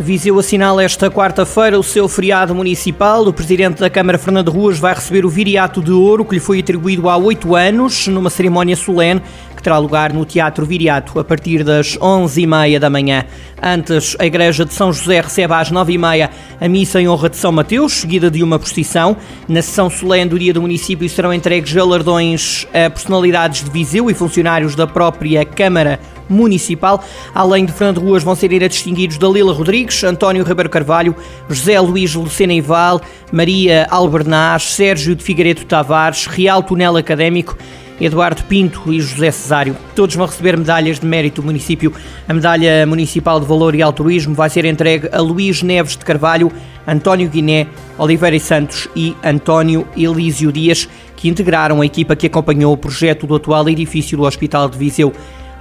Viseu assinala esta quarta-feira o seu feriado municipal. O presidente da Câmara, Fernando Ruas, vai receber o Viriato de Ouro, que lhe foi atribuído há oito anos, numa cerimónia solene que terá lugar no Teatro Viriato a partir das 11h30 da manhã. Antes, a Igreja de São José recebe às 9h30 a missa em honra de São Mateus, seguida de uma procissão. Na sessão solene do dia do município serão entregues galardões a personalidades de Viseu e funcionários da própria Câmara Municipal. Além de Fernando Ruas, vão ser distinguidos Dalila Rodrigues, António Ribeiro Carvalho, José Luís Lucena Ival, Maria Albernaz, Sérgio de Figueiredo Tavares, Real Tunel Académico Eduardo Pinto e José Cesário. Todos vão receber medalhas de mérito do município. A medalha municipal de valor e altruísmo vai ser entregue a Luís Neves de Carvalho, António Guiné, Oliveira e Santos e António Elísio Dias, que integraram a equipa que acompanhou o projeto do atual edifício do Hospital de Viseu.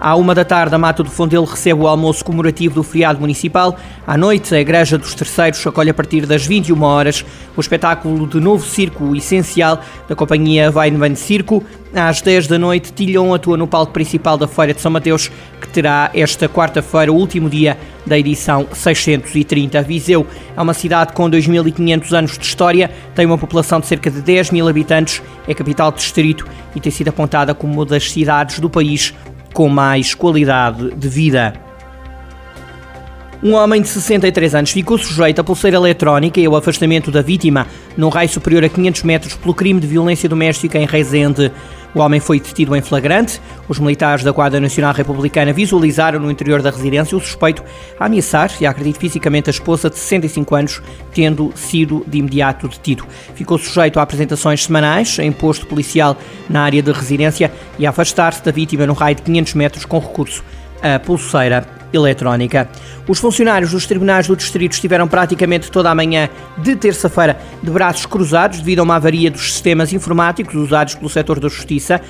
À uma da tarde, a Mata do Fondelo recebe o almoço comemorativo do feriado municipal. À noite, a Igreja dos Terceiros acolhe a partir das 21 horas o espetáculo de novo circo essencial da companhia Weinmann Circo. Às 10 da noite, Tilhon atua no palco principal da Feira de São Mateus, que terá esta quarta-feira o último dia da edição 630. Viseu é uma cidade com 2.500 anos de história, tem uma população de cerca de 10 mil habitantes, é capital de distrito e tem sido apontada como uma das cidades do país com mais qualidade de vida. Um homem de 63 anos ficou sujeito à pulseira eletrónica e ao afastamento da vítima num raio superior a 500 metros pelo crime de violência doméstica em Rezende. O homem foi detido em flagrante. Os militares da Guarda Nacional Republicana visualizaram no interior da residência o suspeito a ameaçar e a fisicamente a esposa de 65 anos, tendo sido de imediato detido. Ficou sujeito a apresentações semanais em posto policial na área de residência e a afastar-se da vítima no raio de 500 metros com recurso à pulseira eletrónica. Os funcionários dos tribunais do distrito estiveram praticamente toda a manhã de terça-feira de braços cruzados devido a uma avaria dos sistemas informáticos usados pelo setor da justiça.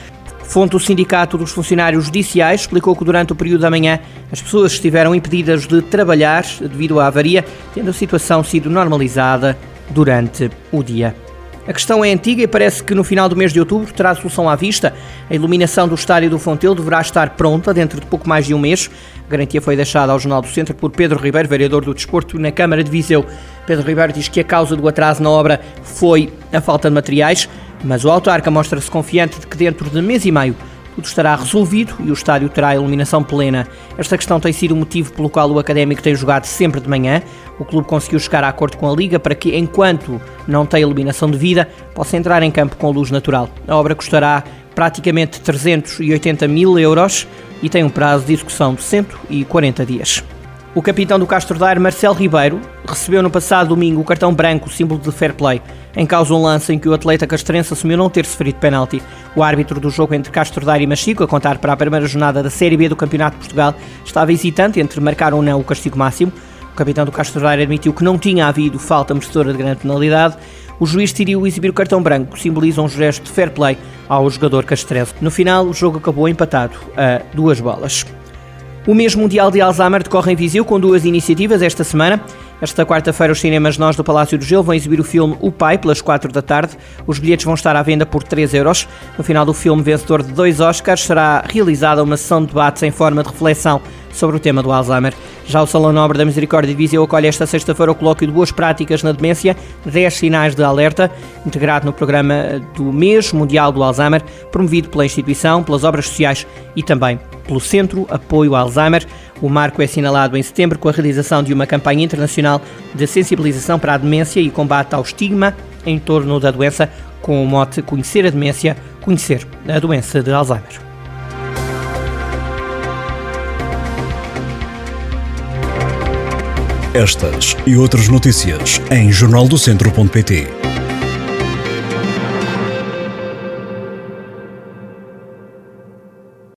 Fonte do Sindicato dos Funcionários Judiciais explicou que durante o período da manhã as pessoas estiveram impedidas de trabalhar devido à avaria, tendo a situação sido normalizada durante o dia. A questão é antiga e parece que no final do mês de outubro terá solução à vista. A iluminação do estádio do Fontelo deverá estar pronta dentro de pouco mais de um mês. A garantia foi deixada ao Jornal do Centro por Pedro Ribeiro, vereador do Desporto na Câmara de Viseu. Pedro Ribeiro diz que a causa do atraso na obra foi a falta de materiais, mas o autarca mostra-se confiante de que dentro de mês e meio tudo estará resolvido e o estádio terá iluminação plena. Esta questão tem sido o motivo pelo qual o Académico tem jogado sempre de manhã. O clube conseguiu chegar a acordo com a Liga para que, enquanto não tem iluminação de vida, possa entrar em campo com luz natural. A obra custará praticamente 380 mil euros e tem um prazo de execução de 140 dias. O capitão do Castro Daire, Marcelo Ribeiro, recebeu no passado domingo o cartão branco, símbolo de fair play, em causa um lance em que o atleta castrense assumiu não ter sofrido penalti. O árbitro do jogo entre Castro Daire e Machico, a contar para a primeira jornada da Série B do Campeonato de Portugal, estava hesitante entre marcar ou não o castigo máximo. O capitão do Castro Daire admitiu que não tinha havido falta merecedora de grande penalidade. O juiz decidiu exibir o cartão branco, que simboliza um gesto de fair play ao jogador castrense. No final, o jogo acabou empatado a duas bolas. O mês mundial de Alzheimer decorre em Viseu com duas iniciativas esta semana. Esta quarta-feira, os cinemas Nós do Palácio do Gelo vão exibir o filme O Pai, pelas 4 da tarde. Os bilhetes vão estar à venda por 3 euros. No final do filme, vencedor de dois Oscars, será realizada uma sessão de debates em forma de reflexão sobre o tema do Alzheimer. Já o Salão Nobre da Misericórdia de Viseu acolhe esta sexta-feira o colóquio de Boas Práticas na Demência, 10 sinais de alerta, integrado no programa do mês mundial do Alzheimer, promovido pela instituição, pelas obras sociais e também pelo Centro Apoio Alzheimer. O marco é assinalado em setembro com a realização de uma campanha internacional de sensibilização para a demência e combate ao estigma em torno da doença, com o mote Conhecer a Demência, Conhecer a Doença de Alzheimer. Estas e outras notícias em jornaldocentro.pt.